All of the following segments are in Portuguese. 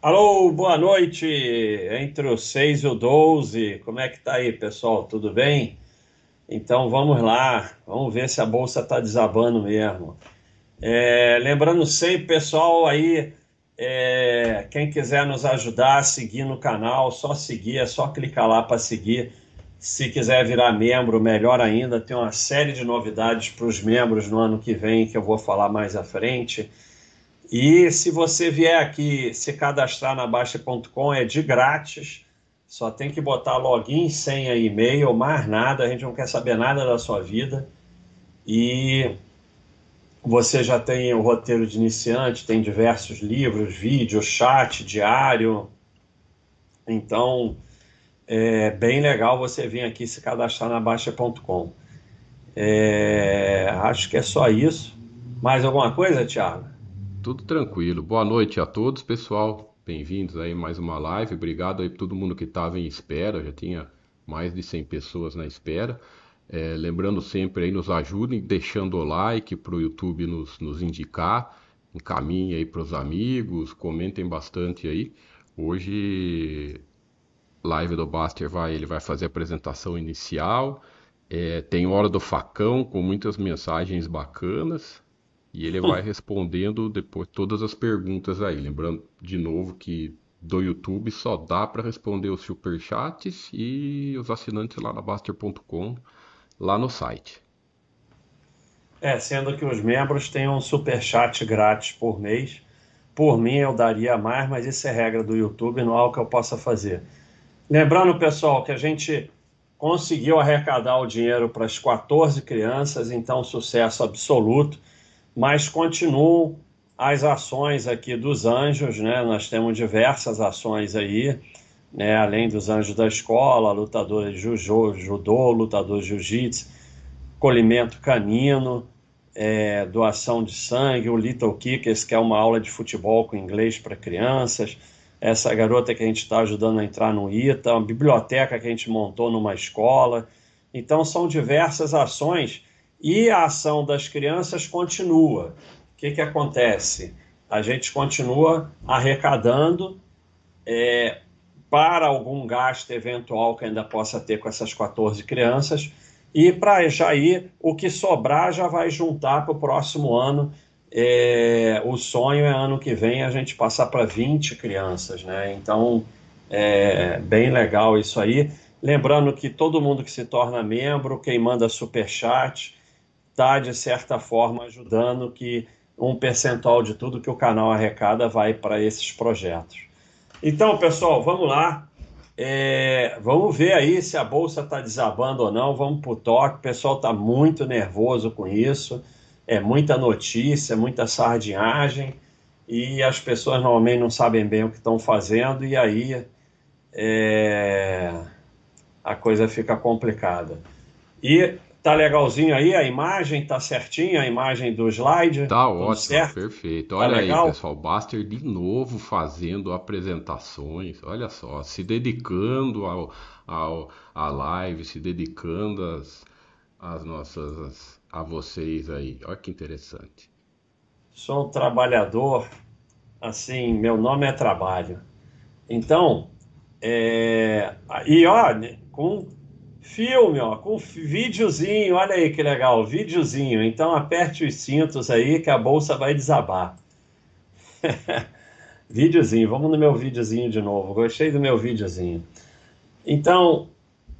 Alô, boa noite, entre o 6 e o 12, como é que tá aí, pessoal, tudo bem? Então vamos lá, vamos ver se a bolsa tá desabando mesmo. É, lembrando sempre, pessoal, aí, é, quem quiser nos ajudar a seguir no canal, só seguir, é só clicar lá para seguir. Se quiser virar membro, melhor ainda, tem uma série de novidades para os membros no ano que vem que eu vou falar mais à frente. E se você vier aqui se cadastrar na Baixa.com, é de grátis. Só tem que botar login, senha, e-mail, mais nada. A gente não quer saber nada da sua vida. E você já tem o roteiro de iniciante, tem diversos livros, vídeos, chat diário. Então, é bem legal você vir aqui se cadastrar na Baixa.com. É, acho que é só isso. Mais alguma coisa, Thiago? Tudo tranquilo. Boa noite a todos, pessoal. Bem-vindos aí mais uma live. Obrigado aí todo mundo que estava em espera. Já tinha mais de 100 pessoas na espera. É, lembrando sempre aí, nos ajudem deixando o like para o YouTube nos, nos indicar. Encaminhe aí para os amigos, comentem bastante aí. Hoje, live do Buster vai, ele vai fazer a apresentação inicial. É, tem hora do facão com muitas mensagens bacanas. E ele vai respondendo depois todas as perguntas aí. Lembrando de novo que do YouTube só dá para responder os superchats e os assinantes lá na Baster.com, lá no site. É, sendo que os membros têm um superchat grátis por mês. Por mim eu daria mais, mas isso é regra do YouTube, não é o que eu possa fazer. Lembrando, pessoal, que a gente conseguiu arrecadar o dinheiro para as 14 crianças, então sucesso absoluto mas continuam as ações aqui dos anjos, né? Nós temos diversas ações aí, né? Além dos anjos da escola, lutadores de judo, judô, lutadores de jiu-jitsu, colhimento canino, é, doação de sangue, o Little Kickers, que é uma aula de futebol com inglês para crianças, essa garota que a gente está ajudando a entrar no ITA, uma biblioteca que a gente montou numa escola. Então, são diversas ações e a ação das crianças continua. O que, que acontece? A gente continua arrecadando é, para algum gasto eventual que ainda possa ter com essas 14 crianças. E para já ir, o que sobrar já vai juntar para o próximo ano. É, o sonho é ano que vem a gente passar para 20 crianças, né? Então, é bem legal isso aí. Lembrando que todo mundo que se torna membro, quem manda super chat, está, de certa forma, ajudando que um percentual de tudo que o canal arrecada vai para esses projetos. Então, pessoal, vamos lá. É, vamos ver aí se a bolsa está desabando ou não. Vamos para o toque. O pessoal está muito nervoso com isso. É muita notícia, muita sardinhagem. E as pessoas normalmente não sabem bem o que estão fazendo. E aí é, a coisa fica complicada. E Tá legalzinho aí a imagem? Tá certinha a imagem do slide? Tá ótimo, certo? perfeito. Tá Olha tá aí, pessoal, Baster de novo fazendo apresentações. Olha só, se dedicando ao, ao à live, se dedicando às, às nossas a vocês aí. Olha que interessante. Sou um trabalhador, assim, meu nome é trabalho. Então, é, e ó, com Filme, ó, com videozinho, olha aí que legal, videozinho. Então aperte os cintos aí que a bolsa vai desabar. videozinho, vamos no meu videozinho de novo. Gostei do meu videozinho. Então,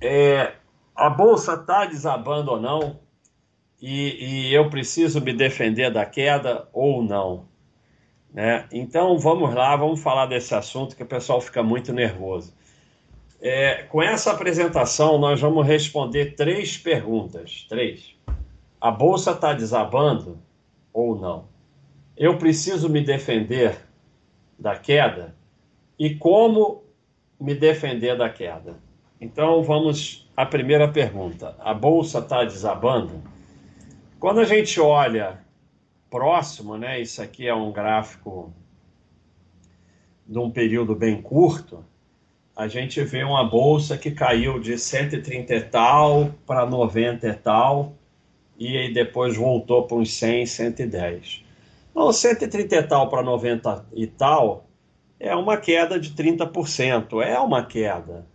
é, a bolsa está desabando ou não? E, e, eu preciso me defender da queda ou não? Né? Então vamos lá, vamos falar desse assunto que o pessoal fica muito nervoso. É, com essa apresentação, nós vamos responder três perguntas. Três. A bolsa está desabando ou não? Eu preciso me defender da queda? E como me defender da queda? Então vamos à primeira pergunta. A bolsa está desabando? Quando a gente olha próximo, né? Isso aqui é um gráfico de um período bem curto a gente vê uma bolsa que caiu de 130 e tal para 90 e tal, e aí depois voltou para uns 100, 110. Então, 130 e tal para 90 e tal é uma queda de 30%. É uma queda.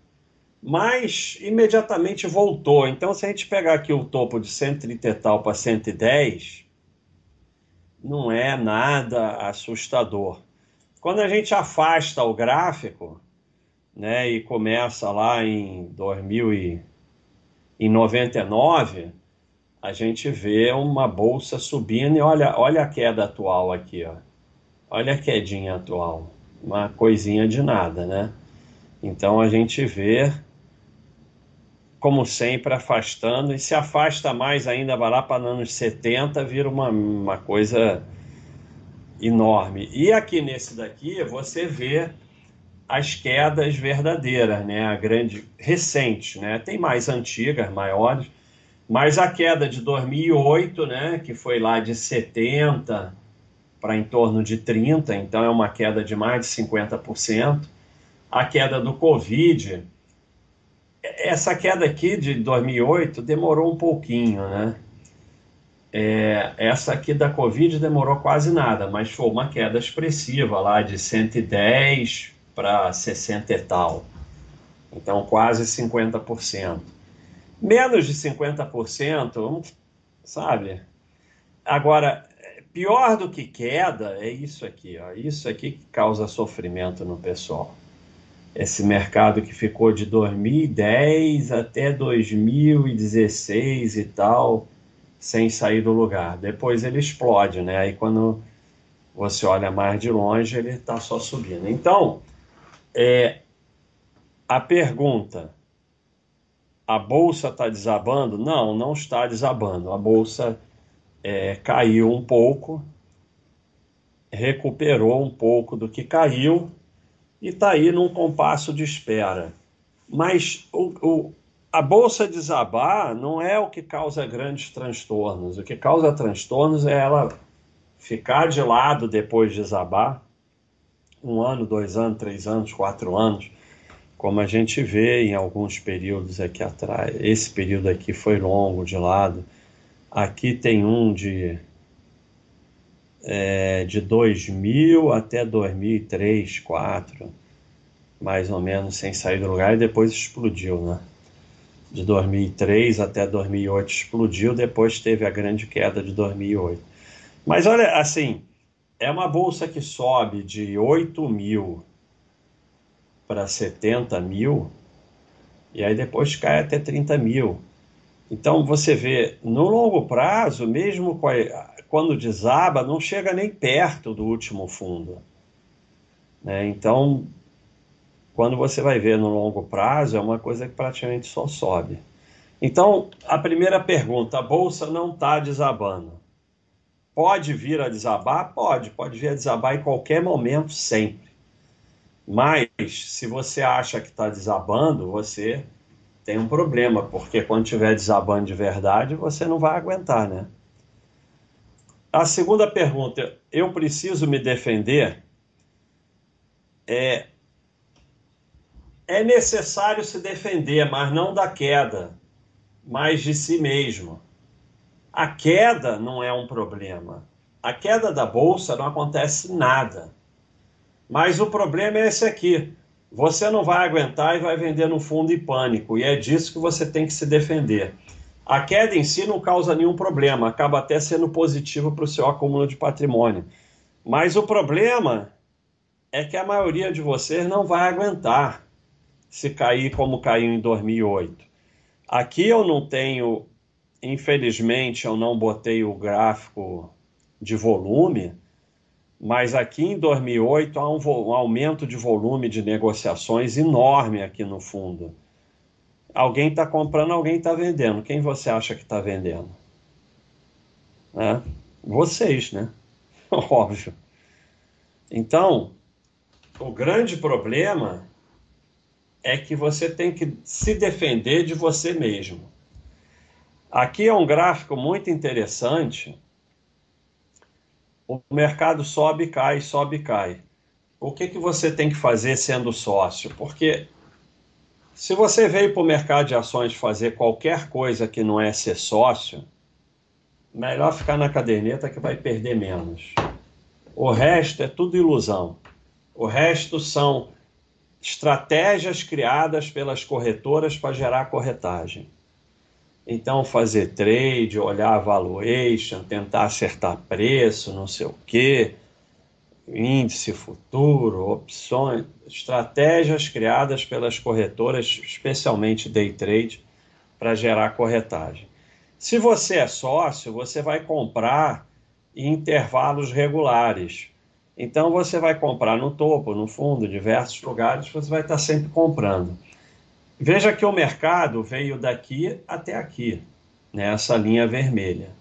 Mas imediatamente voltou. Então, se a gente pegar aqui o topo de 130 e tal para 110, não é nada assustador. Quando a gente afasta o gráfico, né, e começa lá em 2099, a gente vê uma bolsa subindo e olha, olha a queda atual aqui, ó. Olha a quedinha atual, uma coisinha de nada, né? Então a gente vê, como sempre, afastando e se afasta mais ainda, vai lá para anos 70, vira uma, uma coisa enorme. E aqui nesse daqui você vê as quedas verdadeiras, né? A grande recente, né? Tem mais antigas, maiores, mas a queda de 2008, né, que foi lá de 70 para em torno de 30, então é uma queda de mais de 50%. A queda do Covid, essa queda aqui de 2008 demorou um pouquinho, né? É, essa aqui da Covid demorou quase nada, mas foi uma queda expressiva lá de 110 para 60 e tal. Então, quase 50% menos de 50%, sabe? Agora, pior do que queda é isso aqui, ó. Isso aqui que causa sofrimento no pessoal. Esse mercado que ficou de 2010 até 2016 e tal, sem sair do lugar. Depois ele explode, né? Aí quando você olha mais de longe, ele está só subindo. Então, é, a pergunta a bolsa está desabando? Não, não está desabando. A bolsa é, caiu um pouco, recuperou um pouco do que caiu e está aí num compasso de espera. Mas o, o, a bolsa desabar não é o que causa grandes transtornos. O que causa transtornos é ela ficar de lado depois de desabar um ano, dois anos, três anos, quatro anos como a gente vê em alguns períodos aqui atrás. Esse período aqui foi longo de lado. Aqui tem um de é, de 2000 até 2003, 2004, mais ou menos, sem sair do lugar, e depois explodiu, né? De 2003 até 2008 explodiu, depois teve a grande queda de 2008. Mas olha, assim, é uma bolsa que sobe de 8 mil para 70 mil e aí depois cai até 30 mil. Então você vê, no longo prazo, mesmo quando desaba, não chega nem perto do último fundo. Né? Então, quando você vai ver no longo prazo, é uma coisa que praticamente só sobe. Então, a primeira pergunta: a bolsa não está desabando. Pode vir a desabar? Pode, pode vir a desabar em qualquer momento, sempre. Mas se você acha que está desabando, você tem um problema, porque quando estiver desabando de verdade, você não vai aguentar, né? A segunda pergunta, eu preciso me defender? É, é necessário se defender, mas não da queda, mas de si mesmo. A queda não é um problema. A queda da bolsa não acontece nada. Mas o problema é esse aqui. Você não vai aguentar e vai vender no fundo em pânico. E é disso que você tem que se defender. A queda em si não causa nenhum problema, acaba até sendo positivo para o seu acúmulo de patrimônio. Mas o problema é que a maioria de vocês não vai aguentar se cair como caiu em 2008. Aqui eu não tenho, infelizmente, eu não botei o gráfico de volume, mas aqui em 2008 há um, um, aumento de volume de negociações enorme aqui no fundo. Alguém está comprando, alguém está vendendo. Quem você acha que está vendendo? É? Vocês, né? Óbvio. Então, o grande problema é que você tem que se defender de você mesmo. Aqui é um gráfico muito interessante o mercado sobe, cai, sobe, cai. O que, que você tem que fazer sendo sócio? Porque se você veio para o mercado de ações fazer qualquer coisa que não é ser sócio, melhor ficar na caderneta que vai perder menos. O resto é tudo ilusão. O resto são estratégias criadas pelas corretoras para gerar corretagem. Então, fazer trade, olhar valuation, tentar acertar preço, não sei o quê, índice futuro, opções, estratégias criadas pelas corretoras, especialmente day trade, para gerar corretagem. Se você é sócio, você vai comprar em intervalos regulares. Então você vai comprar no topo, no fundo, diversos lugares, você vai estar sempre comprando. Veja que o mercado veio daqui até aqui, nessa linha vermelha.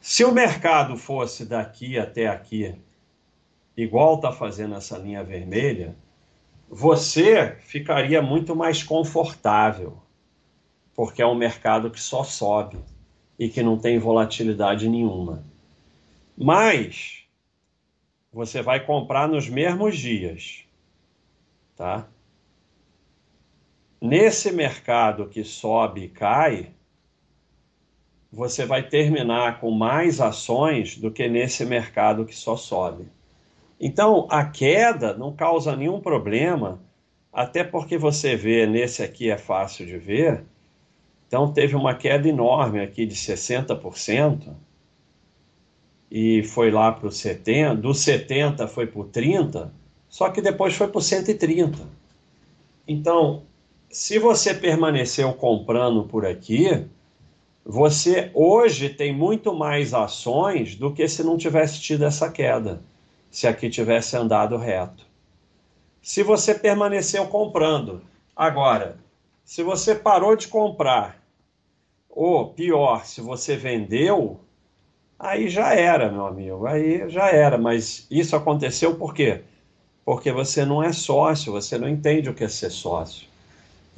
Se o mercado fosse daqui até aqui, igual está fazendo essa linha vermelha, você ficaria muito mais confortável, porque é um mercado que só sobe e que não tem volatilidade nenhuma. Mas você vai comprar nos mesmos dias, tá? Nesse mercado que sobe e cai, você vai terminar com mais ações do que nesse mercado que só sobe. Então, a queda não causa nenhum problema, até porque você vê, nesse aqui é fácil de ver, então teve uma queda enorme aqui de 60%, e foi lá para o 70, do 70 foi para o 30, só que depois foi para o 130. Então, se você permaneceu comprando por aqui, você hoje tem muito mais ações do que se não tivesse tido essa queda, se aqui tivesse andado reto. Se você permaneceu comprando, agora, se você parou de comprar, ou pior, se você vendeu, aí já era, meu amigo, aí já era. Mas isso aconteceu por quê? Porque você não é sócio, você não entende o que é ser sócio.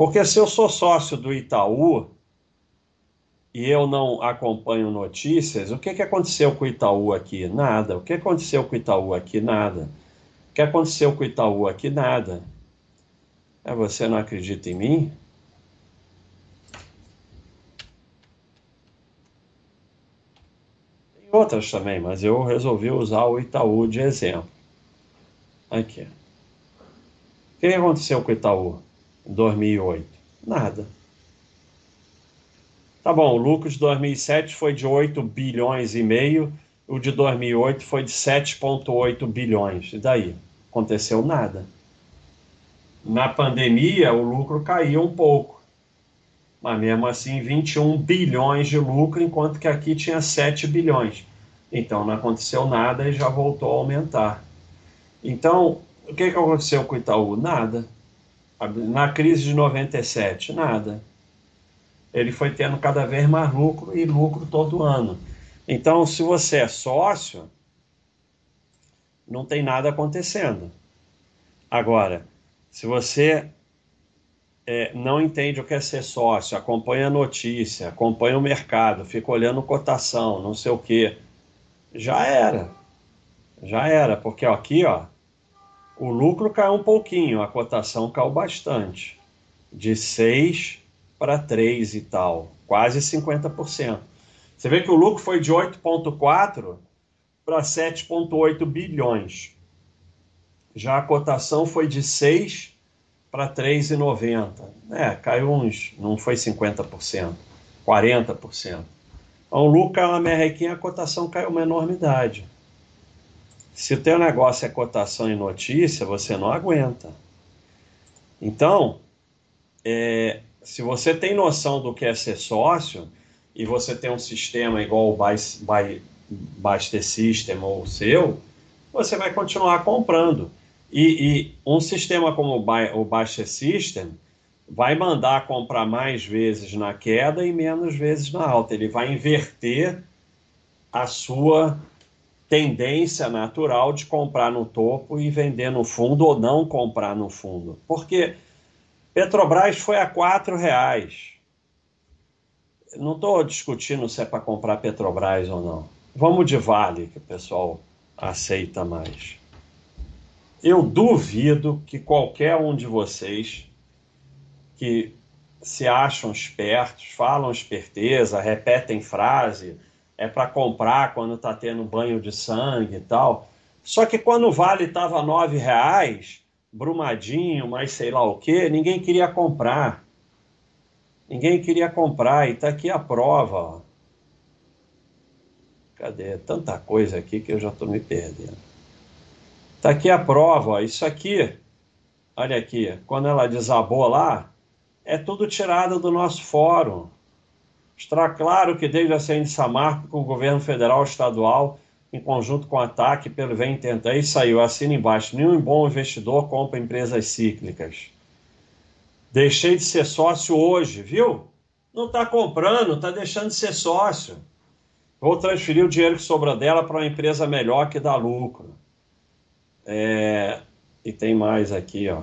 Porque se eu sou sócio do Itaú e eu não acompanho notícias, o que, que aconteceu com o Itaú aqui? Nada. O que aconteceu com o Itaú aqui? Nada. O que aconteceu com o Itaú aqui? Nada. É, você não acredita em mim? Tem outras também, mas eu resolvi usar o Itaú de exemplo. Aqui. O que aconteceu com o Itaú? 2008? Nada. Tá bom, o lucro de 2007 foi de 8 bilhões e meio, o de 2008 foi de 7,8 bilhões. E daí? Aconteceu nada. Na pandemia, o lucro caiu um pouco. Mas mesmo assim, 21 bilhões de lucro, enquanto que aqui tinha 7 bilhões. Então não aconteceu nada e já voltou a aumentar. Então, o que, que aconteceu com o Itaú? Nada. Na crise de 97, nada. Ele foi tendo cada vez mais lucro e lucro todo ano. Então, se você é sócio, não tem nada acontecendo. Agora, se você é, não entende o que é ser sócio, acompanha a notícia, acompanha o mercado, fica olhando cotação, não sei o quê, já era. Já era, porque ó, aqui, ó, o lucro caiu um pouquinho, a cotação caiu bastante. De 6 para 3 e tal, quase 50%. Você vê que o lucro foi de 8,4 para 7,8 bilhões. Já a cotação foi de 6 para 3,90. É, caiu uns, não foi 50%, 40%. Então, o lucro caiu na merrequinha, a cotação caiu uma enormidade. Se o teu negócio é cotação e notícia, você não aguenta. Então, é, se você tem noção do que é ser sócio e você tem um sistema igual o Baster System ou o seu, você vai continuar comprando. E, e um sistema como o Baster System vai mandar comprar mais vezes na queda e menos vezes na alta. Ele vai inverter a sua tendência natural de comprar no topo e vender no fundo ou não comprar no fundo. Porque Petrobras foi a quatro reais. Não estou discutindo se é para comprar Petrobras ou não. Vamos de Vale, que o pessoal aceita mais. Eu duvido que qualquer um de vocês que se acham espertos, falam esperteza, repetem frase, é para comprar quando está tendo banho de sangue e tal. Só que quando o Vale estava R$ reais, Brumadinho, mas sei lá o que, ninguém queria comprar. Ninguém queria comprar, e está aqui a prova. Cadê? Tanta coisa aqui que eu já estou me perdendo. Está aqui a prova, isso aqui, olha aqui, quando ela desabou lá, é tudo tirado do nosso fórum. Está claro que desde a CN Samarco, com o governo federal e estadual, em conjunto com o ataque pelo Vem Tenta, aí saiu, assina embaixo, nenhum bom investidor compra empresas cíclicas. Deixei de ser sócio hoje, viu? Não está comprando, está deixando de ser sócio. Vou transferir o dinheiro que sobra dela para uma empresa melhor que dá lucro. É... E tem mais aqui, ó.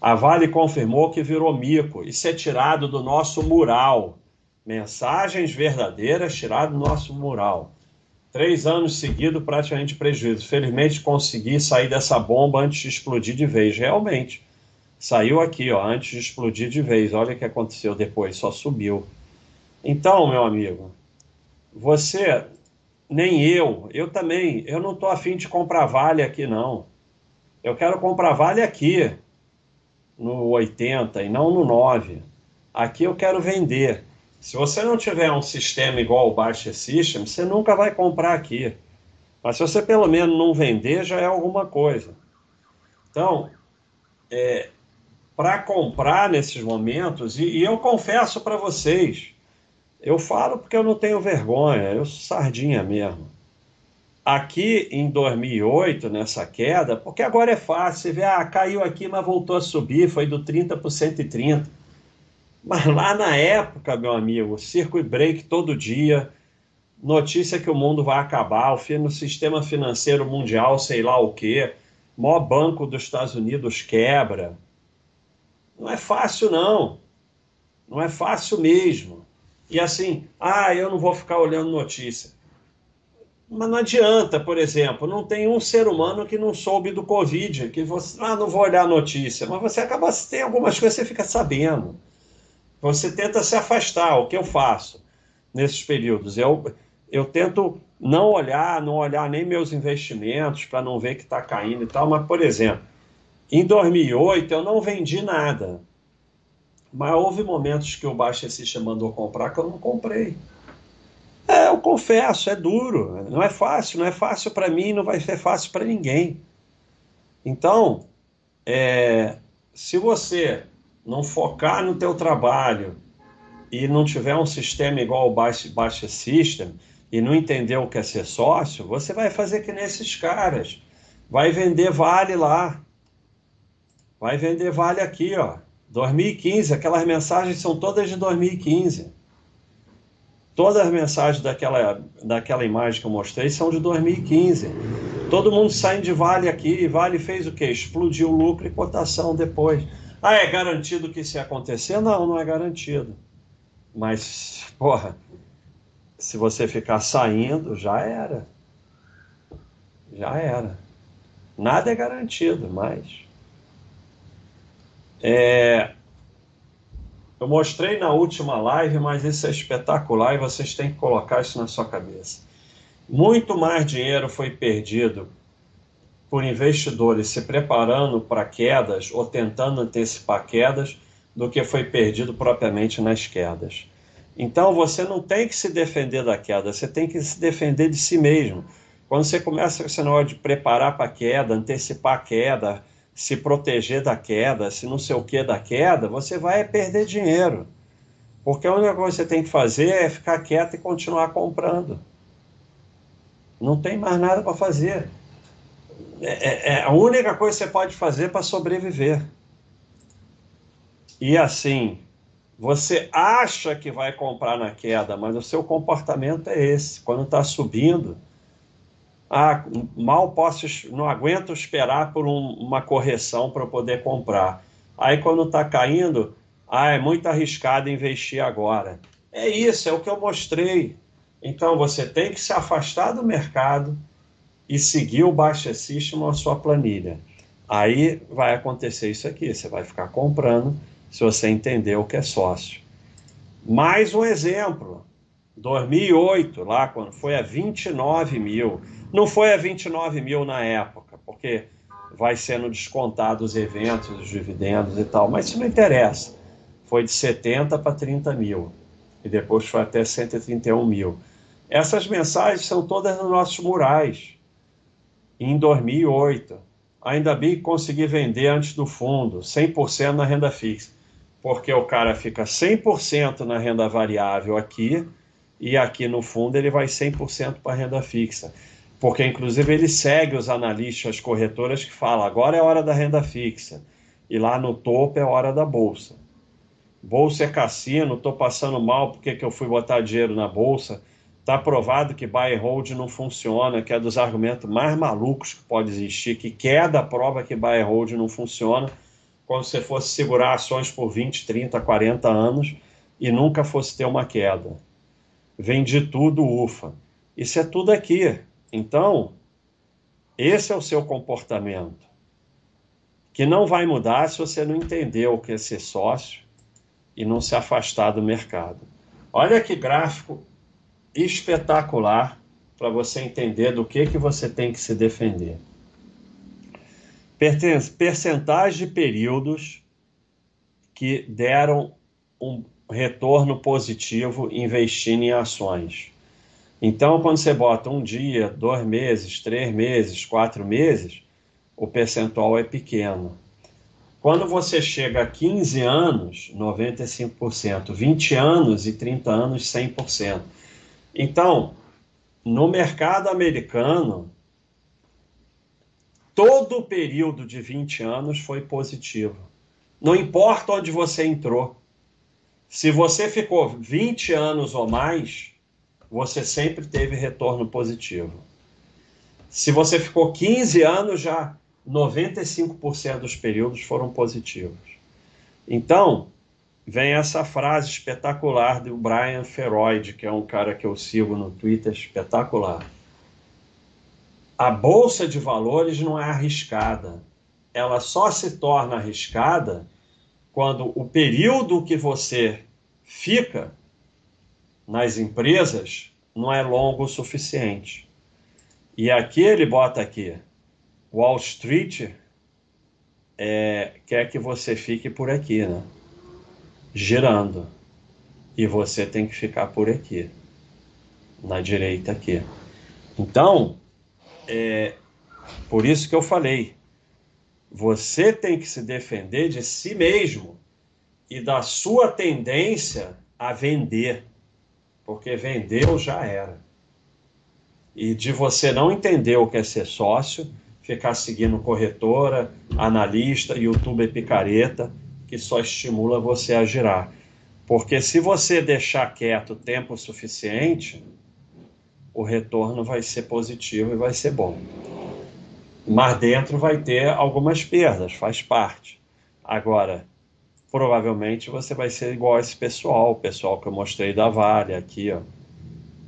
A Vale confirmou que virou mico. Isso é tirado do nosso mural. Mensagens verdadeiras tirado do nosso mural. Três anos seguidos, praticamente prejuízo. Felizmente consegui sair dessa bomba antes de explodir de vez. Realmente. Saiu aqui, ó, antes de explodir de vez. Olha o que aconteceu depois, só subiu. Então, meu amigo, você, nem eu, eu também, eu não estou afim de comprar vale aqui, não. Eu quero comprar vale aqui, no 80 e não no 9. Aqui eu quero vender. Se você não tiver um sistema igual o Baixa System, você nunca vai comprar aqui. Mas se você pelo menos não vender, já é alguma coisa. Então, é, para comprar nesses momentos, e, e eu confesso para vocês, eu falo porque eu não tenho vergonha, eu sou sardinha mesmo. Aqui em 2008, nessa queda, porque agora é fácil, você vê, ah, caiu aqui, mas voltou a subir, foi do 30 para 130. Mas lá na época, meu amigo, circuit break todo dia, notícia que o mundo vai acabar, o no sistema financeiro mundial, sei lá o quê, maior banco dos Estados Unidos quebra, não é fácil, não. Não é fácil mesmo. E assim, ah, eu não vou ficar olhando notícia. Mas não adianta, por exemplo, não tem um ser humano que não soube do Covid, que você, ah, não vou olhar a notícia, mas você acaba, tem algumas coisas você fica sabendo. Você tenta se afastar, o que eu faço nesses períodos? Eu, eu tento não olhar, não olhar nem meus investimentos para não ver que está caindo e tal, mas, por exemplo, em 2008 eu não vendi nada. Mas houve momentos que o Baixa System mandou comprar que eu não comprei. Eu confesso, é duro. Não é fácil, não é fácil para mim, não vai ser fácil para ninguém. Então, é, se você não focar no teu trabalho e não tiver um sistema igual o Baixa, Baixa System e não entender o que é ser sócio, você vai fazer que nesses caras. Vai vender vale lá. Vai vender vale aqui, ó. 2015, aquelas mensagens são todas de 2015. Todas as mensagens daquela, daquela imagem que eu mostrei são de 2015. Todo mundo saindo de Vale aqui, Vale fez o quê? Explodiu o lucro e cotação depois. Ah, é garantido que isso ia acontecer? Não, não é garantido. Mas, porra, se você ficar saindo, já era. Já era. Nada é garantido, mas é, eu mostrei na última live, mas isso é espetacular e vocês têm que colocar isso na sua cabeça. Muito mais dinheiro foi perdido por investidores se preparando para quedas ou tentando antecipar quedas do que foi perdido propriamente nas quedas. Então você não tem que se defender da queda, você tem que se defender de si mesmo. Quando você começa esse negócio de preparar para a queda, antecipar a queda, se proteger da queda, se não sei o que da queda, você vai perder dinheiro. Porque a única coisa que você tem que fazer é ficar quieto e continuar comprando. Não tem mais nada para fazer. É, é, é, a única coisa que você pode fazer para sobreviver. E assim, você acha que vai comprar na queda, mas o seu comportamento é esse. Quando está subindo, ah, mal posso, não aguento esperar por um, uma correção para poder comprar. Aí quando está caindo, ah, é muito arriscado investir agora. É isso, é o que eu mostrei. Então você tem que se afastar do mercado e seguir o Baixa System na sua planilha. Aí vai acontecer isso aqui, você vai ficar comprando se você entender o que é sócio. Mais um exemplo. 2008, lá quando foi a 29 mil. Não foi a 29 mil na época, porque vai sendo descontado os eventos, os dividendos e tal, mas isso não interessa. Foi de 70 para 30 mil e depois foi até 131 mil. Essas mensagens são todas nos nossos murais. Em 2008, ainda bem que consegui vender antes do fundo, 100% na renda fixa, porque o cara fica 100% na renda variável aqui e aqui no fundo ele vai 100% para a renda fixa. Porque, inclusive, ele segue os analistas, as corretoras que falam agora é hora da renda fixa e lá no topo é hora da bolsa. Bolsa é cassino, estou passando mal porque que eu fui botar dinheiro na bolsa. Está provado que buy and hold não funciona, que é dos argumentos mais malucos que pode existir, que queda prova que buy and hold não funciona quando você fosse segurar ações por 20, 30, 40 anos e nunca fosse ter uma queda. Vendi tudo, ufa. Isso é tudo aqui. Então, esse é o seu comportamento, que não vai mudar se você não entender o que é ser sócio e não se afastar do mercado. Olha que gráfico espetacular para você entender do que, que você tem que se defender. Percentagem de períodos que deram um retorno positivo investindo em ações. Então, quando você bota um dia, dois meses, três meses, quatro meses, o percentual é pequeno. Quando você chega a 15 anos, 95%, 20 anos e 30 anos, 100%. Então, no mercado americano, todo o período de 20 anos foi positivo. Não importa onde você entrou. Se você ficou 20 anos ou mais, você sempre teve retorno positivo. Se você ficou 15 anos, já 95% dos períodos foram positivos. Então, vem essa frase espetacular do Brian Feroid, que é um cara que eu sigo no Twitter, espetacular. A bolsa de valores não é arriscada. Ela só se torna arriscada quando o período que você fica nas empresas não é longo o suficiente. E aqui ele bota aqui, Wall Street é, quer que você fique por aqui, né? girando. E você tem que ficar por aqui, na direita aqui. Então, é por isso que eu falei, você tem que se defender de si mesmo e da sua tendência a vender, porque vendeu já era. E de você não entender o que é ser sócio, ficar seguindo corretora, analista, youtuber picareta, que só estimula você a girar. Porque se você deixar quieto tempo suficiente, o retorno vai ser positivo e vai ser bom. Mas dentro vai ter algumas perdas, faz parte. Agora, provavelmente você vai ser igual a esse pessoal, o pessoal que eu mostrei da Vale aqui, ó.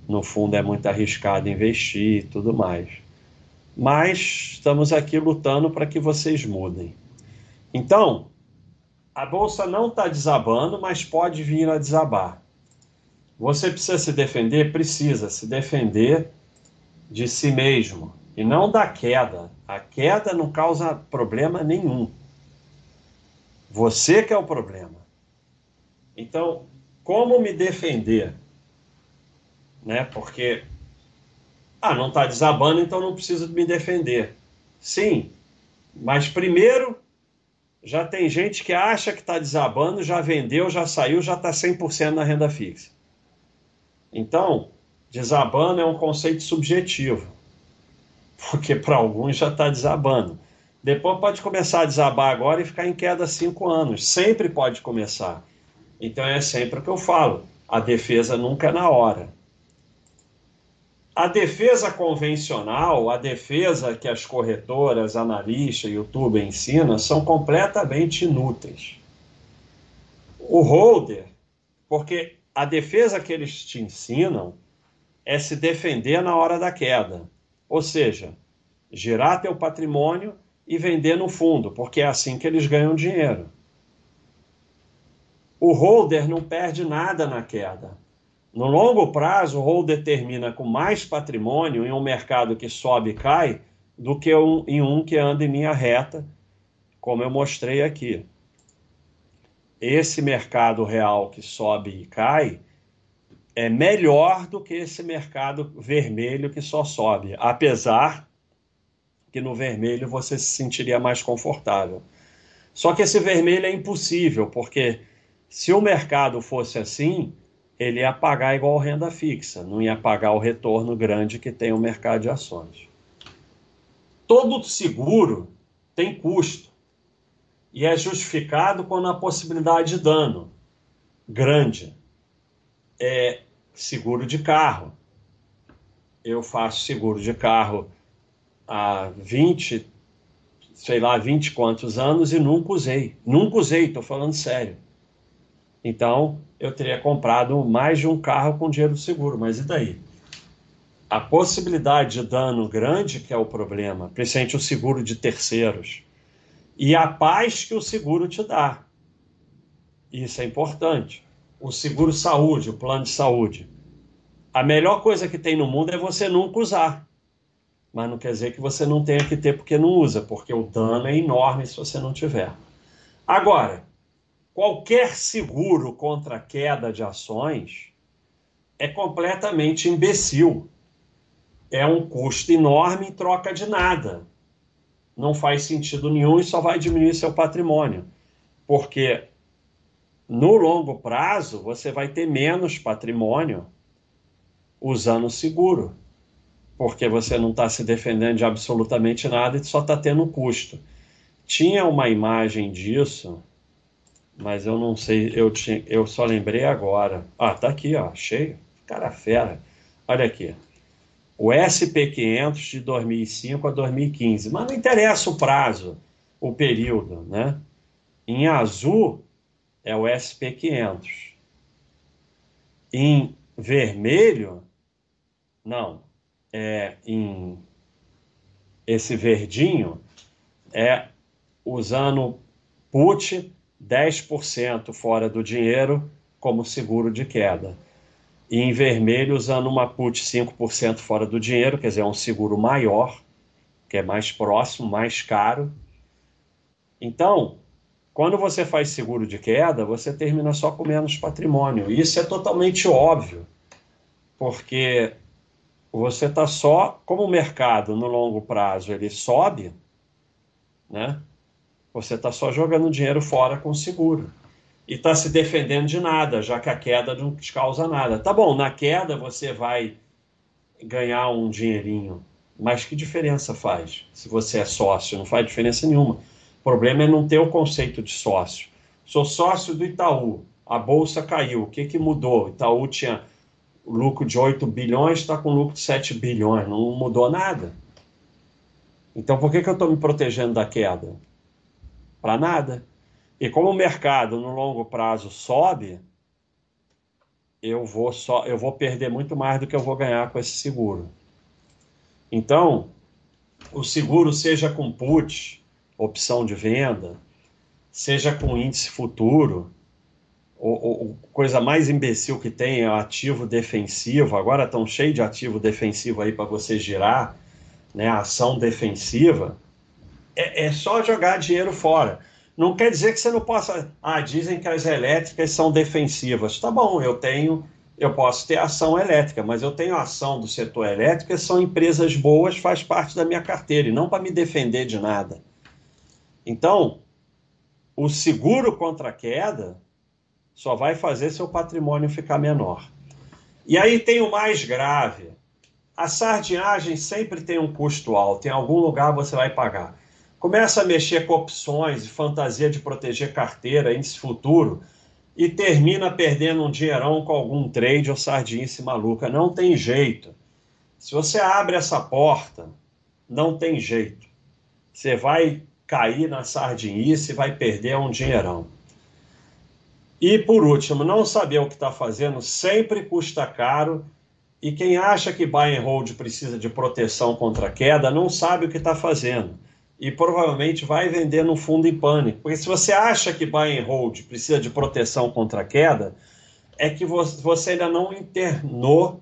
No fundo é muito arriscado investir e tudo mais. Mas estamos aqui lutando para que vocês mudem. Então, a bolsa não está desabando, mas pode vir a desabar. Você precisa se defender? Precisa se defender de si mesmo e não da queda. A queda não causa problema nenhum. Você que é o problema. Então, como me defender? Né? Porque ah, não está desabando, então não preciso me defender. Sim, mas primeiro já tem gente que acha que está desabando, já vendeu, já saiu, já está 100% na renda fixa. Então, desabando é um conceito subjetivo, porque para alguns já está desabando. Depois pode começar a desabar agora e ficar em queda cinco anos. Sempre pode começar. Então é sempre o que eu falo. A defesa nunca é na hora. A defesa convencional, a defesa que as corretoras, analistas, YouTube ensinam, são completamente inúteis. O holder, porque a defesa que eles te ensinam é se defender na hora da queda. Ou seja, girar teu patrimônio e vender no fundo, porque é assim que eles ganham dinheiro. O holder não perde nada na queda. No longo prazo, o holder termina com mais patrimônio em um mercado que sobe e cai do que um, em um que anda em linha reta, como eu mostrei aqui. Esse mercado real que sobe e cai é melhor do que esse mercado vermelho que só sobe, apesar que no vermelho você se sentiria mais confortável. Só que esse vermelho é impossível, porque se o mercado fosse assim, ele ia pagar igual renda fixa, não ia pagar o retorno grande que tem o mercado de ações. Todo seguro tem custo e é justificado quando a possibilidade de dano grande é seguro de carro. Eu faço seguro de carro há 20, sei lá, 20 quantos anos e nunca usei. Nunca usei, estou falando sério. Então, eu teria comprado mais de um carro com dinheiro seguro, mas e daí? A possibilidade de dano grande que é o problema, principalmente o seguro de terceiros, e a paz que o seguro te dá. Isso é importante. O seguro saúde, o plano de saúde. A melhor coisa que tem no mundo é você nunca usar mas não quer dizer que você não tenha que ter porque não usa, porque o dano é enorme se você não tiver. Agora, qualquer seguro contra queda de ações é completamente imbecil. É um custo enorme em troca de nada. Não faz sentido nenhum e só vai diminuir seu patrimônio. Porque no longo prazo você vai ter menos patrimônio usando seguro porque você não está se defendendo de absolutamente nada e só está tendo custo. Tinha uma imagem disso, mas eu não sei, eu, tinha, eu só lembrei agora. Ah, tá aqui, ó, cheio. Cara fera. Olha aqui. O SP500 de 2005 a 2015. Mas não interessa o prazo, o período, né? Em azul é o SP500. Em vermelho, não é, em esse verdinho é usando put 10% fora do dinheiro como seguro de queda. E em vermelho usando uma put 5% fora do dinheiro, quer dizer, é um seguro maior, que é mais próximo, mais caro. Então, quando você faz seguro de queda, você termina só com menos patrimônio. Isso é totalmente óbvio, porque você está só, como o mercado no longo prazo ele sobe, né? Você está só jogando dinheiro fora com seguro. E está se defendendo de nada, já que a queda não te causa nada. Tá bom, na queda você vai ganhar um dinheirinho, mas que diferença faz se você é sócio? Não faz diferença nenhuma. O problema é não ter o conceito de sócio. Sou sócio do Itaú, a bolsa caiu, o que, que mudou? Itaú tinha o lucro de 8 bilhões está com lucro de 7 bilhões, não mudou nada. Então por que, que eu estou me protegendo da queda? Para nada. E como o mercado no longo prazo sobe, eu vou só eu vou perder muito mais do que eu vou ganhar com esse seguro. Então, o seguro seja com put, opção de venda, seja com índice futuro, o, coisa mais imbecil que tem é o ativo defensivo. Agora estão cheio de ativo defensivo aí para você girar, né? Ação defensiva. É, é, só jogar dinheiro fora. Não quer dizer que você não possa. Ah, dizem que as elétricas são defensivas. Tá bom, eu tenho, eu posso ter ação elétrica, mas eu tenho ação do setor elétrico, são empresas boas, faz parte da minha carteira, e não para me defender de nada. Então, o seguro contra a queda só vai fazer seu patrimônio ficar menor. E aí tem o mais grave. A sardinhagem sempre tem um custo alto, em algum lugar você vai pagar. Começa a mexer com opções e fantasia de proteger carteira, índice futuro, e termina perdendo um dinheirão com algum trade ou sardinice maluca. Não tem jeito. Se você abre essa porta, não tem jeito. Você vai cair na sardinice e vai perder um dinheirão. E por último, não saber o que está fazendo sempre custa caro. E quem acha que buy and hold precisa de proteção contra queda não sabe o que está fazendo. E provavelmente vai vender no fundo em pânico. Porque se você acha que buy and hold precisa de proteção contra queda, é que você ainda não internou,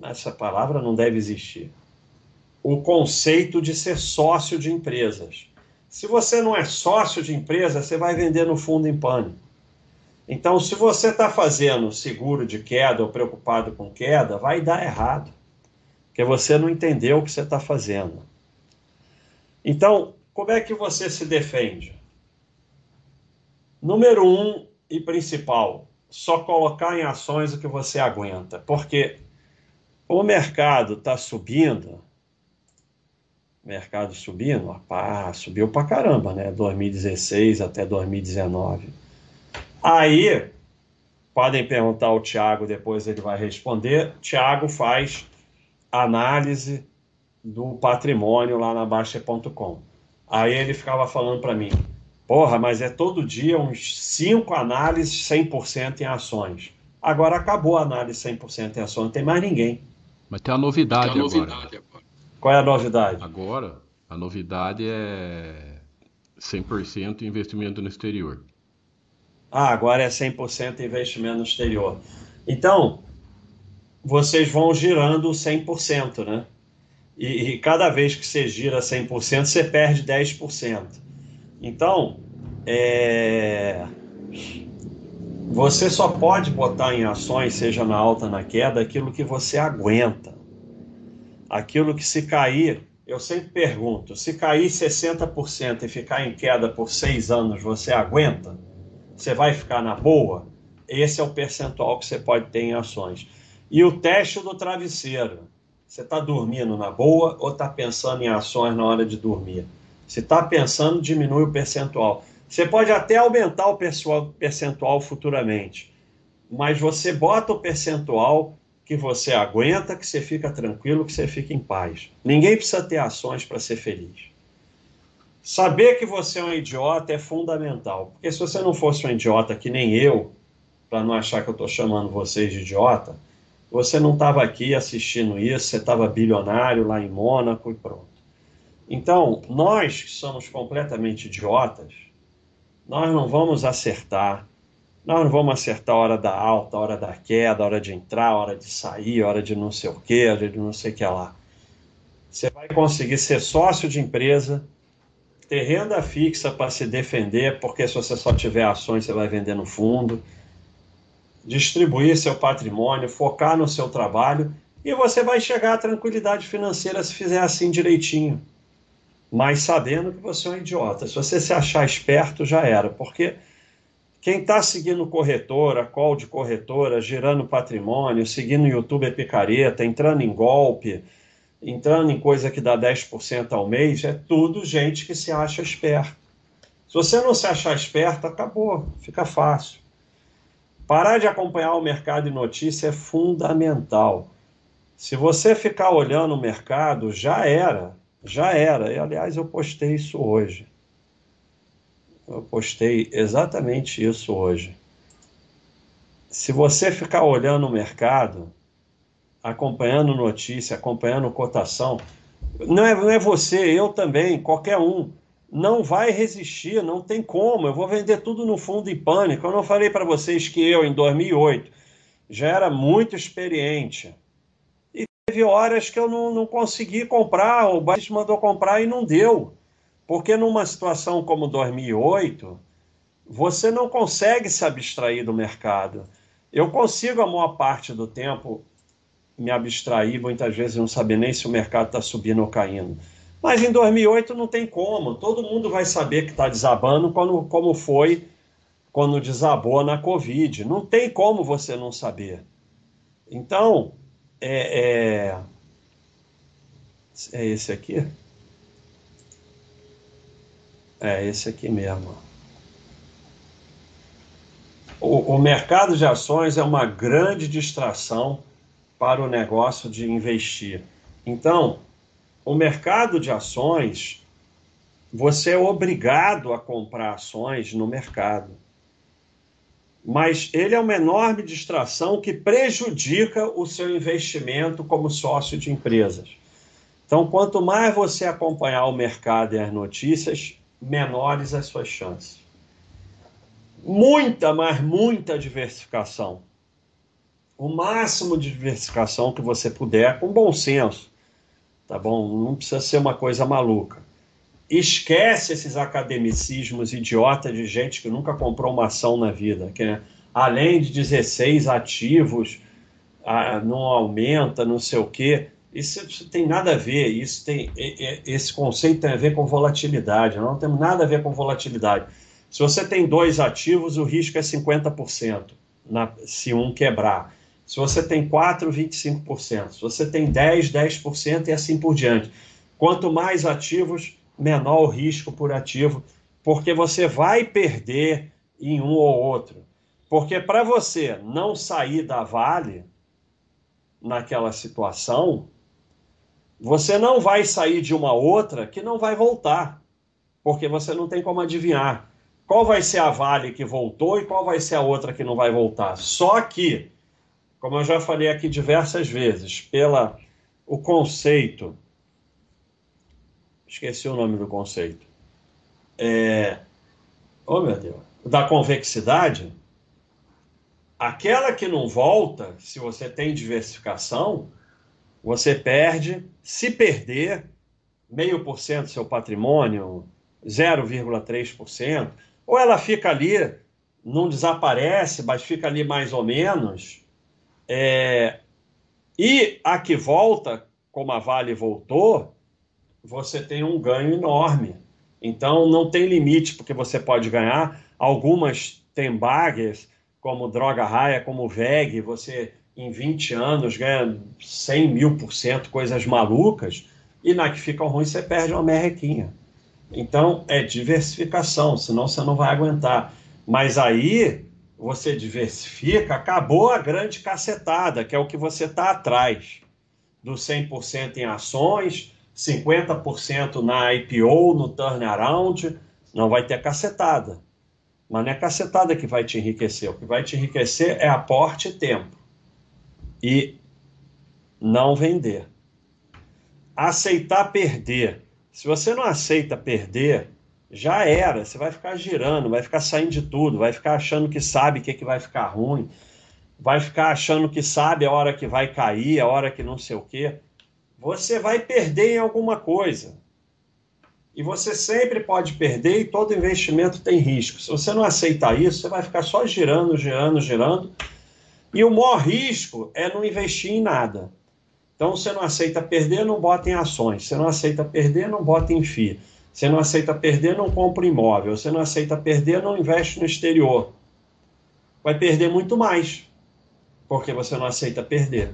essa palavra não deve existir, o conceito de ser sócio de empresas. Se você não é sócio de empresa, você vai vender no fundo em pânico. Então, se você está fazendo seguro de queda ou preocupado com queda, vai dar errado, porque você não entendeu o que você está fazendo. Então, como é que você se defende? Número um e principal, só colocar em ações o que você aguenta, porque o mercado está subindo, mercado subindo, pá, subiu para caramba, né? 2016 até 2019. Aí, podem perguntar ao Tiago, depois ele vai responder. Tiago faz análise do patrimônio lá na Baixa.com. Aí ele ficava falando para mim, porra, mas é todo dia uns cinco análises 100% em ações. Agora acabou a análise 100% em ações, não tem mais ninguém. Mas tem a novidade, tem a novidade agora. agora. Qual é a novidade? Agora, a novidade é 100% investimento no exterior. Ah, agora é 100% investimento no exterior. Então, vocês vão girando 100%, né? E, e cada vez que você gira 100%, você perde 10%. Então, é... você só pode botar em ações, seja na alta ou na queda, aquilo que você aguenta. Aquilo que se cair, eu sempre pergunto, se cair 60% e ficar em queda por seis anos, você aguenta? Você vai ficar na boa? Esse é o percentual que você pode ter em ações. E o teste do travesseiro. Você está dormindo na boa ou está pensando em ações na hora de dormir? Se está pensando, diminui o percentual. Você pode até aumentar o percentual futuramente, mas você bota o percentual que você aguenta, que você fica tranquilo, que você fica em paz. Ninguém precisa ter ações para ser feliz. Saber que você é um idiota é fundamental, porque se você não fosse um idiota que nem eu, para não achar que eu estou chamando vocês de idiota, você não estava aqui assistindo isso, você estava bilionário lá em Mônaco e pronto. Então, nós que somos completamente idiotas, nós não vamos acertar, nós não vamos acertar a hora da alta, a hora da queda, a hora de entrar, a hora de sair, a hora de não sei o que, a hora de não sei o que lá. Você vai conseguir ser sócio de empresa, ter renda fixa para se defender, porque se você só tiver ações, você vai vender no fundo distribuir seu patrimônio, focar no seu trabalho e você vai chegar à tranquilidade financeira se fizer assim direitinho. Mas sabendo que você é um idiota. Se você se achar esperto, já era. Porque quem está seguindo corretora, call de corretora, girando patrimônio, seguindo YouTube é picareta, entrando em golpe, entrando em coisa que dá 10% ao mês, é tudo gente que se acha esperto. Se você não se achar esperto, acabou, fica fácil. Parar de acompanhar o mercado e notícia é fundamental. Se você ficar olhando o mercado, já era, já era. E, aliás, eu postei isso hoje. Eu postei exatamente isso hoje. Se você ficar olhando o mercado, acompanhando notícia, acompanhando cotação, não é, não é você, eu também, qualquer um não vai resistir, não tem como. Eu vou vender tudo no fundo em pânico. Eu não falei para vocês que eu, em 2008, já era muito experiente. E teve horas que eu não, não consegui comprar, o Batista mandou comprar e não deu. Porque numa situação como 2008, você não consegue se abstrair do mercado. Eu consigo, a maior parte do tempo, me abstrair, muitas vezes não saber nem se o mercado está subindo ou caindo. Mas em 2008 não tem como. Todo mundo vai saber que está desabando quando, como foi quando desabou na Covid. Não tem como você não saber. Então, é, é, é esse aqui? É esse aqui mesmo. O, o mercado de ações é uma grande distração para o negócio de investir. Então, o mercado de ações, você é obrigado a comprar ações no mercado. Mas ele é uma enorme distração que prejudica o seu investimento como sócio de empresas. Então, quanto mais você acompanhar o mercado e as notícias, menores as suas chances. muita, mas muita diversificação. O máximo de diversificação que você puder, com bom senso, tá bom? Não precisa ser uma coisa maluca. Esquece esses academicismos idiota de gente que nunca comprou uma ação na vida, que né, além de 16 ativos, não aumenta, não sei o quê. Isso, isso, tem nada a ver, isso tem, esse conceito tem a ver com volatilidade, não tem nada a ver com volatilidade. Se você tem dois ativos, o risco é 50% na, se um quebrar. Se você tem 4, 25%. Se você tem 10, 10% e assim por diante. Quanto mais ativos, menor o risco por ativo, porque você vai perder em um ou outro. Porque para você não sair da Vale naquela situação, você não vai sair de uma outra que não vai voltar, porque você não tem como adivinhar qual vai ser a Vale que voltou e qual vai ser a outra que não vai voltar. Só que, como eu já falei aqui diversas vezes, pela o conceito, esqueci o nome do conceito, é, oh meu Deus, da convexidade, aquela que não volta, se você tem diversificação, você perde, se perder, meio por cento do seu patrimônio, 0,3%, ou ela fica ali, não desaparece, mas fica ali mais ou menos. É... E a que volta, como a Vale voltou, você tem um ganho enorme. Então não tem limite porque você pode ganhar. Algumas tem baggers, como Droga Raia, como VEG, você em 20 anos ganha 100 mil por cento, coisas malucas, e na que fica ruim você perde uma merrequinha. Então, é diversificação, senão você não vai aguentar. Mas aí, você diversifica, acabou a grande cacetada, que é o que você está atrás. Do 100% em ações, 50% na IPO, no turnaround, não vai ter cacetada. Mas não é cacetada que vai te enriquecer. O que vai te enriquecer é aporte e tempo. E não vender. Aceitar perder se você não aceita perder, já era. Você vai ficar girando, vai ficar saindo de tudo, vai ficar achando que sabe o que, é que vai ficar ruim, vai ficar achando que sabe a hora que vai cair, a hora que não sei o quê. Você vai perder em alguma coisa. E você sempre pode perder e todo investimento tem risco. Se você não aceitar isso, você vai ficar só girando, girando, girando. E o maior risco é não investir em nada. Então, você não aceita perder, não bota em ações. Você não aceita perder, não bota em FII. Você não aceita perder, não compra imóvel. Você não aceita perder, não investe no exterior. Vai perder muito mais, porque você não aceita perder.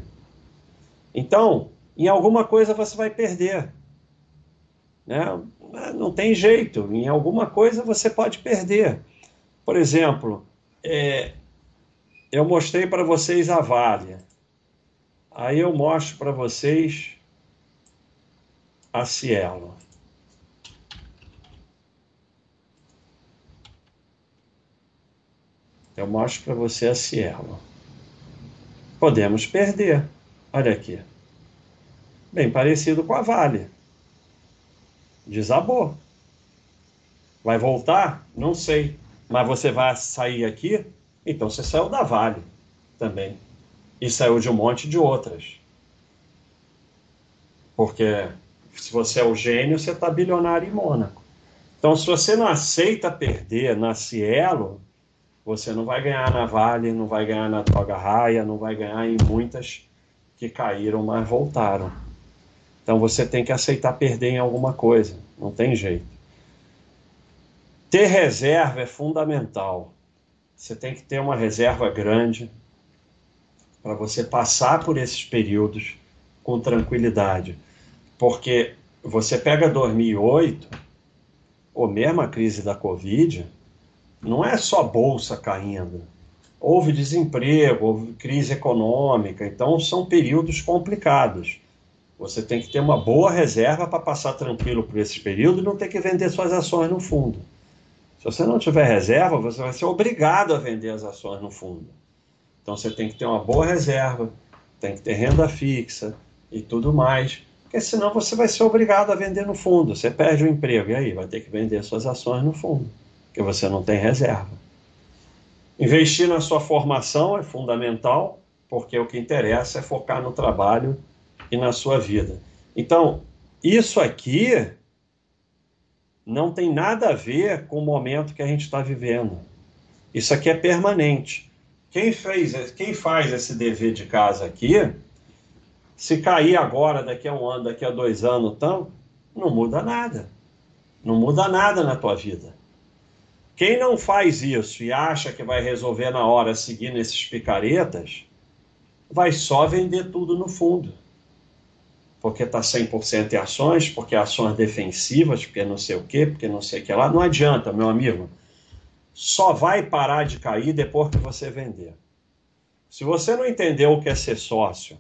Então, em alguma coisa você vai perder. Né? Não tem jeito. Em alguma coisa você pode perder. Por exemplo, é, eu mostrei para vocês a Vale. Aí eu mostro para vocês a Cielo. Eu mostro para você a Cielo. Podemos perder. Olha aqui. Bem parecido com a Vale. Desabou. Vai voltar? Não sei. Mas você vai sair aqui? Então você saiu da Vale também e saiu de um monte de outras. Porque se você é o gênio, você está bilionário em Mônaco. Então, se você não aceita perder na Cielo, você não vai ganhar na Vale, não vai ganhar na Toga Raia, não vai ganhar em muitas que caíram, mas voltaram. Então, você tem que aceitar perder em alguma coisa, não tem jeito. Ter reserva é fundamental. Você tem que ter uma reserva grande, para você passar por esses períodos com tranquilidade. Porque você pega 2008, ou mesmo a crise da Covid, não é só bolsa caindo. Houve desemprego, houve crise econômica, então são períodos complicados. Você tem que ter uma boa reserva para passar tranquilo por esse período e não ter que vender suas ações no fundo. Se você não tiver reserva, você vai ser obrigado a vender as ações no fundo. Então você tem que ter uma boa reserva, tem que ter renda fixa e tudo mais, porque senão você vai ser obrigado a vender no fundo. Você perde o emprego e aí vai ter que vender suas ações no fundo, porque você não tem reserva. Investir na sua formação é fundamental, porque o que interessa é focar no trabalho e na sua vida. Então, isso aqui não tem nada a ver com o momento que a gente está vivendo. Isso aqui é permanente. Quem fez, quem faz esse dever de casa aqui, se cair agora, daqui a um ano, daqui a dois anos, então, não muda nada. Não muda nada na tua vida. Quem não faz isso e acha que vai resolver na hora seguindo esses picaretas, vai só vender tudo no fundo. Porque está 100% em ações, porque ações defensivas, porque não sei o quê, porque não sei o que lá. Não adianta, meu amigo. Só vai parar de cair depois que você vender. Se você não entendeu o que é ser sócio,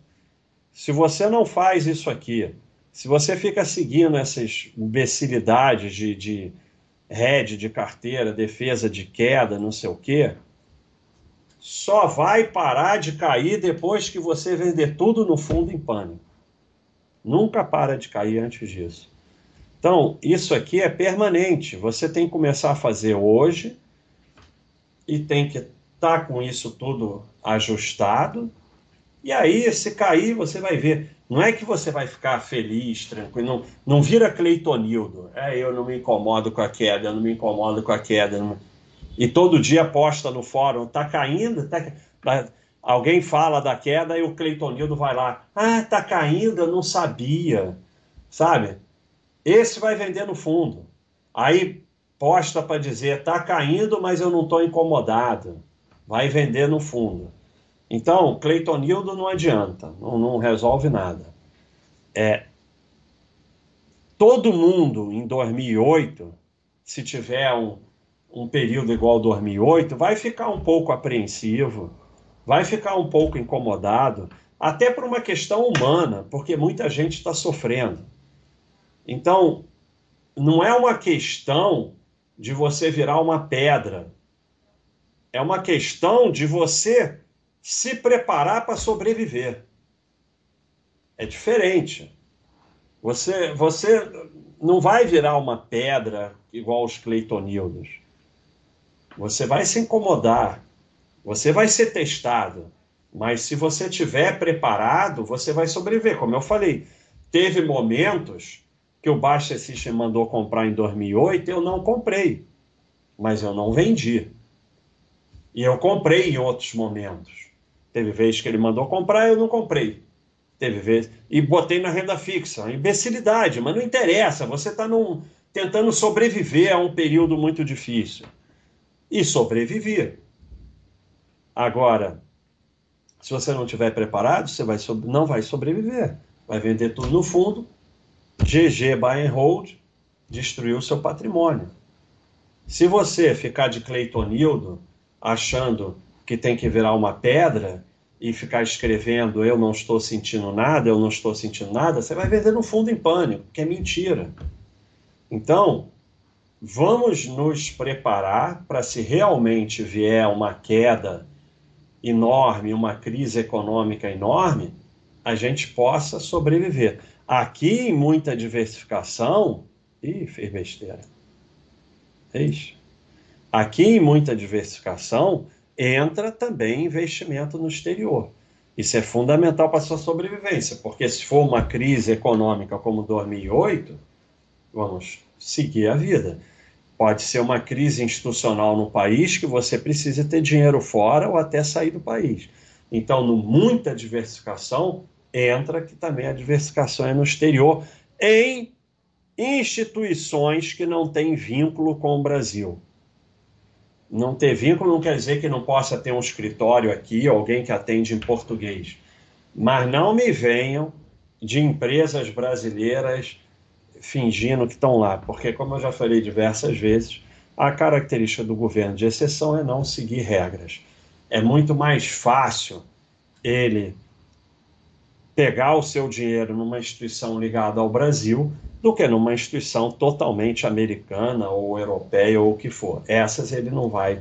se você não faz isso aqui, se você fica seguindo essas imbecilidades de, de head de carteira, defesa de queda, não sei o quê, só vai parar de cair depois que você vender tudo no fundo em pânico. Nunca para de cair antes disso. Então, isso aqui é permanente. Você tem que começar a fazer hoje e tem que estar tá com isso tudo ajustado. E aí, se cair, você vai ver. Não é que você vai ficar feliz, tranquilo, não, não vira Cleitonildo. É, eu não me incomodo com a queda, eu não me incomodo com a queda. Não... E todo dia posta no fórum, tá caindo, tá... alguém fala da queda e o Cleitonildo vai lá, ah, tá caindo, eu não sabia, sabe? Esse vai vender no fundo. Aí posta para dizer, tá caindo, mas eu não estou incomodado. Vai vender no fundo. Então, Cleitonildo não adianta, não, não resolve nada. É, todo mundo em 2008, se tiver um, um período igual 2008, vai ficar um pouco apreensivo, vai ficar um pouco incomodado, até por uma questão humana, porque muita gente está sofrendo. Então, não é uma questão de você virar uma pedra, é uma questão de você se preparar para sobreviver. É diferente. Você, você não vai virar uma pedra igual os cleitonildos. Você vai se incomodar. Você vai ser testado. Mas se você estiver preparado, você vai sobreviver. Como eu falei, teve momentos que o Baixa System mandou comprar em 2008, eu não comprei. Mas eu não vendi. E eu comprei em outros momentos. Teve vez que ele mandou comprar, eu não comprei. Teve vez. E botei na renda fixa. Imbecilidade, mas não interessa. Você está tentando sobreviver a um período muito difícil. E sobreviver. Agora, se você não estiver preparado, você vai não vai sobreviver. Vai vender tudo no fundo. GG buy and hold, destruiu o seu patrimônio. Se você ficar de Cleitonildo achando que tem que virar uma pedra e ficar escrevendo eu não estou sentindo nada, eu não estou sentindo nada, você vai vender no fundo em pânico, que é mentira. Então, vamos nos preparar para se realmente vier uma queda enorme, uma crise econômica enorme, a gente possa sobreviver. Aqui, em muita diversificação, ih, fez besteira. Fez. Aqui, em muita diversificação, entra também investimento no exterior. Isso é fundamental para a sua sobrevivência, porque se for uma crise econômica como 2008, vamos seguir a vida. Pode ser uma crise institucional no país que você precisa ter dinheiro fora ou até sair do país. Então, no muita diversificação, entra que também a diversificação é no exterior, em instituições que não têm vínculo com o Brasil. Não ter vínculo não quer dizer que não possa ter um escritório aqui, alguém que atende em português. Mas não me venham de empresas brasileiras fingindo que estão lá, porque, como eu já falei diversas vezes, a característica do governo de exceção é não seguir regras. É muito mais fácil ele pegar o seu dinheiro numa instituição ligada ao Brasil do que numa instituição totalmente americana ou europeia ou o que for. Essas ele não vai.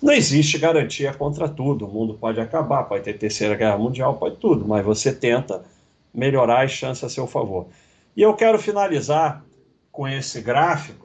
Não existe garantia contra tudo. O mundo pode acabar, pode ter terceira guerra mundial, pode tudo, mas você tenta melhorar as chances a seu favor. E eu quero finalizar com esse gráfico